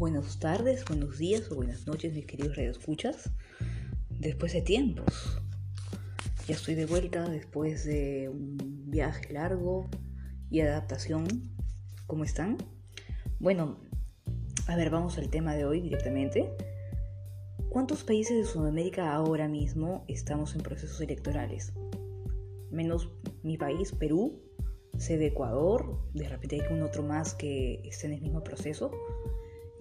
Buenas tardes, buenos días o buenas noches, mis queridos radioescuchas. Después de tiempos, ya estoy de vuelta después de un viaje largo y adaptación. ¿Cómo están? Bueno, a ver, vamos al tema de hoy directamente. ¿Cuántos países de Sudamérica ahora mismo estamos en procesos electorales? Menos mi país, Perú, sé de Ecuador, de repente hay un otro más que esté en el mismo proceso.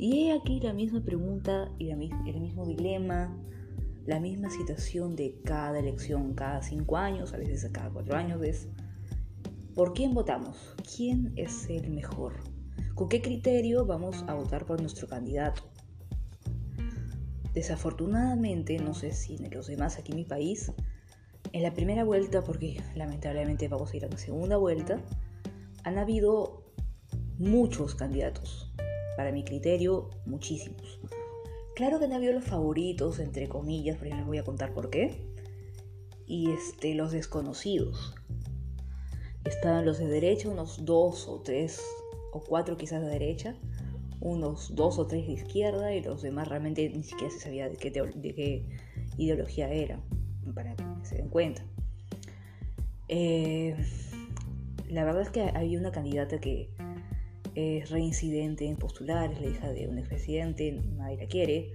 Y he aquí la misma pregunta y el mismo dilema, la misma situación de cada elección, cada cinco años, a veces cada cuatro años, es ¿por quién votamos? ¿Quién es el mejor? ¿Con qué criterio vamos a votar por nuestro candidato? Desafortunadamente, no sé si en los demás aquí en mi país, en la primera vuelta, porque lamentablemente vamos a ir a la segunda vuelta, han habido muchos candidatos. Para mi criterio, muchísimos. Claro que han habido los favoritos, entre comillas, pero ya les voy a contar por qué. Y este, los desconocidos. Estaban los de derecha, unos dos o tres o cuatro quizás de derecha, unos dos o tres de izquierda y los demás realmente ni siquiera se sabía de qué, de qué ideología era para que se den cuenta. Eh, la verdad es que había una candidata que es reincidente en postular, es la hija de un expresidente, nadie la quiere,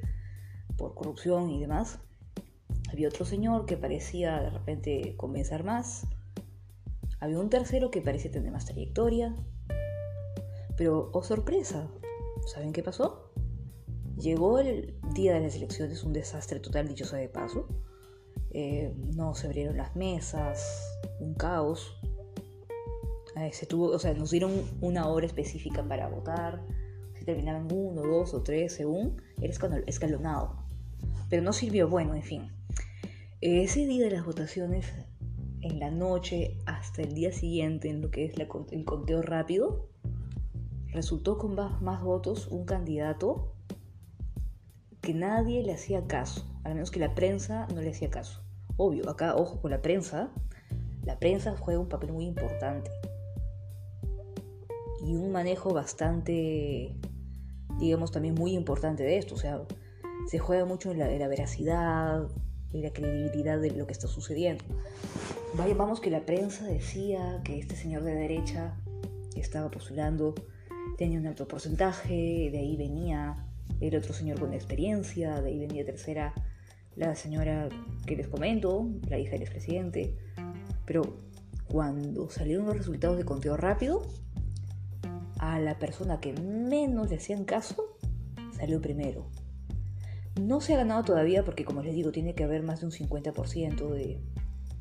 por corrupción y demás. Había otro señor que parecía de repente comenzar más. Había un tercero que parecía tener más trayectoria. Pero, oh sorpresa, ¿saben qué pasó? Llegó el día de las elecciones, un desastre total, dicho sea de paso. Eh, no se abrieron las mesas, un caos. Eh, se tuvo, o sea, nos dieron una hora específica para votar. Si terminaban uno, dos o tres, según, era escalonado. Pero no sirvió, bueno, en fin. Ese día de las votaciones, en la noche hasta el día siguiente, en lo que es el conteo rápido, resultó con más votos un candidato que nadie le hacía caso, al menos que la prensa no le hacía caso. Obvio, acá ojo con la prensa, la prensa juega un papel muy importante y un manejo bastante, digamos, también muy importante de esto. O sea, se juega mucho en la, veracidad, y la credibilidad de lo que está sucediendo. Vaya, vamos que la prensa decía que este señor de derecha estaba postulando tenía un alto porcentaje, de ahí venía el otro señor con experiencia, de ahí venía tercera la señora que les comento, la hija del expresidente. Pero cuando salieron los resultados de conteo rápido, a la persona que menos le hacían caso, salió primero. No se ha ganado todavía porque, como les digo, tiene que haber más de un 50% de,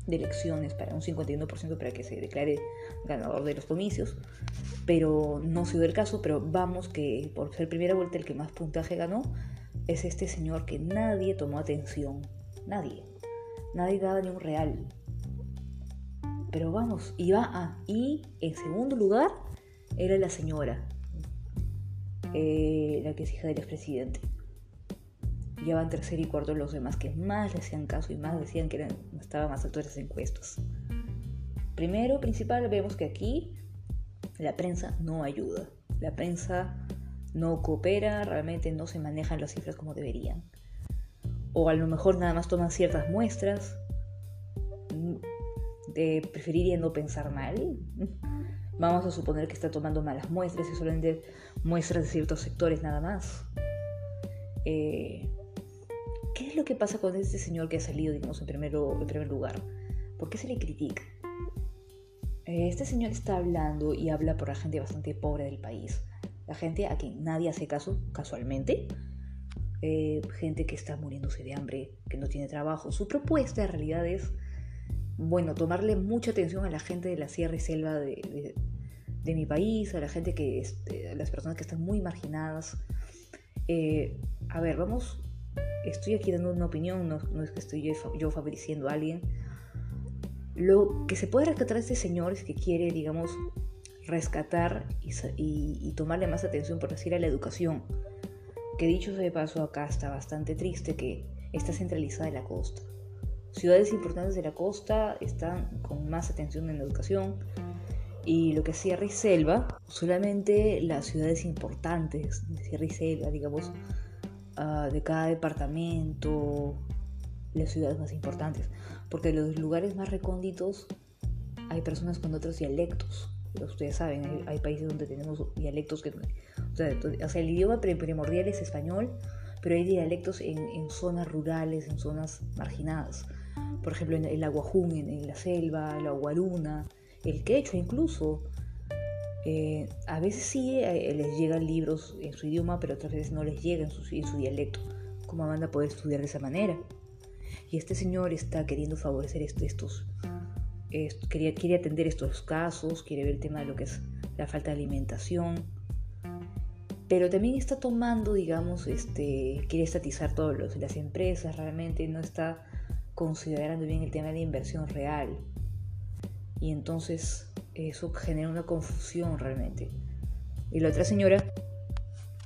de elecciones, para un 51% para que se declare ganador de los comicios, pero no se dio el caso, pero vamos que por ser primera vuelta el que más puntaje ganó es este señor que nadie tomó atención, nadie, nadie daba ni un real. Pero vamos, iba a, y en segundo lugar era la señora, eh, la que es hija del expresidente. Llevan tercer y cuarto los demás que más le hacían caso y más decían que eran, estaban más altos en las encuestas. Primero, principal, vemos que aquí la prensa no ayuda. La prensa no coopera, realmente no se manejan las cifras como deberían. O a lo mejor nada más toman ciertas muestras, de preferiría no pensar mal. Vamos a suponer que está tomando malas muestras y solamente muestras de ciertos sectores nada más. Eh, ¿Qué es lo que pasa con este señor que ha salido, digamos, en, primero, en primer lugar? ¿Por qué se le critica? Eh, este señor está hablando y habla por la gente bastante pobre del país. La gente a quien nadie hace caso, casualmente. Eh, gente que está muriéndose de hambre, que no tiene trabajo. Su propuesta en realidad es, bueno, tomarle mucha atención a la gente de la sierra y selva de, mi país, a la gente que, este, a las personas que están muy marginadas. Eh, a ver, vamos estoy aquí dando una opinión, no, es que estoy yo, favoreciendo a alguien. Lo que se puede rescatar a este señor es que quiere, digamos, rescatar y, tomarle más atención, por decir, a la educación. Que dicho sea de paso, acá está bastante triste que está centralizada en la costa. Ciudades importantes de la costa están con más atención en la educación Y lo que es Sierra y Selva, solamente las ciudades importantes de Sierra y Selva, digamos, ah, de cada departamento, las ciudades más importantes. Porque en los lugares más recónditos hay personas con otros dialectos. Ustedes saben, hay, países donde tenemos dialectos que... O sea, el idioma primordial es español, pero hay dialectos en, zonas rurales, en zonas marginadas. Por ejemplo, en el aguajún, en, la selva, la guaruna, el quechua incluso. Eh, a veces sí eh, les llegan libros en su idioma, pero otras veces no les llegan en su, en su dialecto. ¿Cómo van a poder estudiar de esa manera? Y este señor está queriendo favorecer estos, quería, quiere atender estos casos, quiere ver el tema de lo que es la falta de alimentación, pero también está tomando, digamos, este, quiere estatizar todas las empresas, realmente no está considerando bien el tema de inversión real. Y entonces eso genera una confusión realmente. Y la otra señora,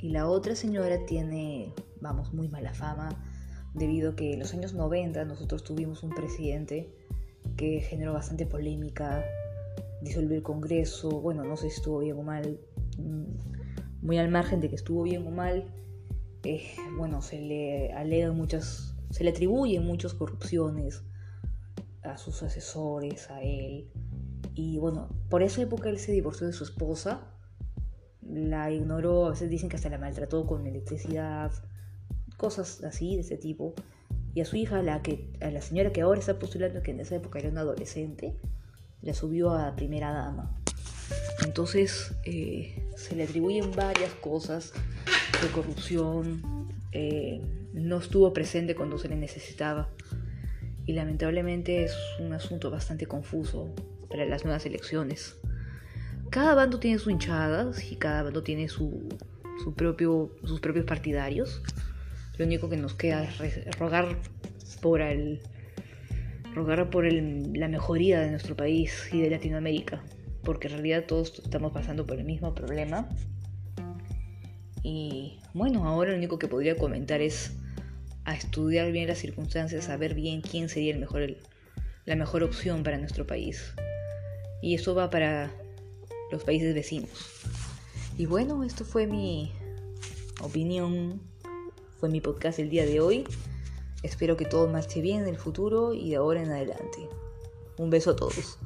y la otra señora tiene, vamos, muy mala fama, debido a que en los años 90 nosotros tuvimos un presidente que generó bastante polémica, disolvió el Congreso, bueno, no sé si estuvo bien o mal, mm, muy al margen de que estuvo bien o mal, eh, bueno, se le alegan muchas, se le atribuyen muchas corrupciones a sus asesores, a él, y bueno, por esa época él se divorció de su esposa, la ignoró, a veces dicen que hasta la maltrató con electricidad, cosas así de ese tipo. Y a su hija, la que, a la señora que ahora está postulando, que en esa época era una adolescente, la subió a primera dama. Entonces eh, se le atribuyen varias cosas de corrupción, eh, no estuvo presente cuando se le necesitaba y lamentablemente es un asunto bastante confuso para las nuevas elecciones. Cada bando tiene sus hinchadas y cada bando tiene su, su propio, sus propios partidarios. Lo único que nos queda es rogar por el rogar por la mejoría de nuestro país y de Latinoamérica, porque en realidad todos estamos pasando por el mismo problema. Y bueno, ahora lo único que podría comentar es a estudiar bien las circunstancias, a ver bien quién sería el mejor, la mejor opción para nuestro país. Y eso va para los países vecinos. Y bueno, esto fue mi opinión fue mi podcast el día de hoy. Espero que todo marche bien en el futuro y de ahora en adelante. Un beso a todos.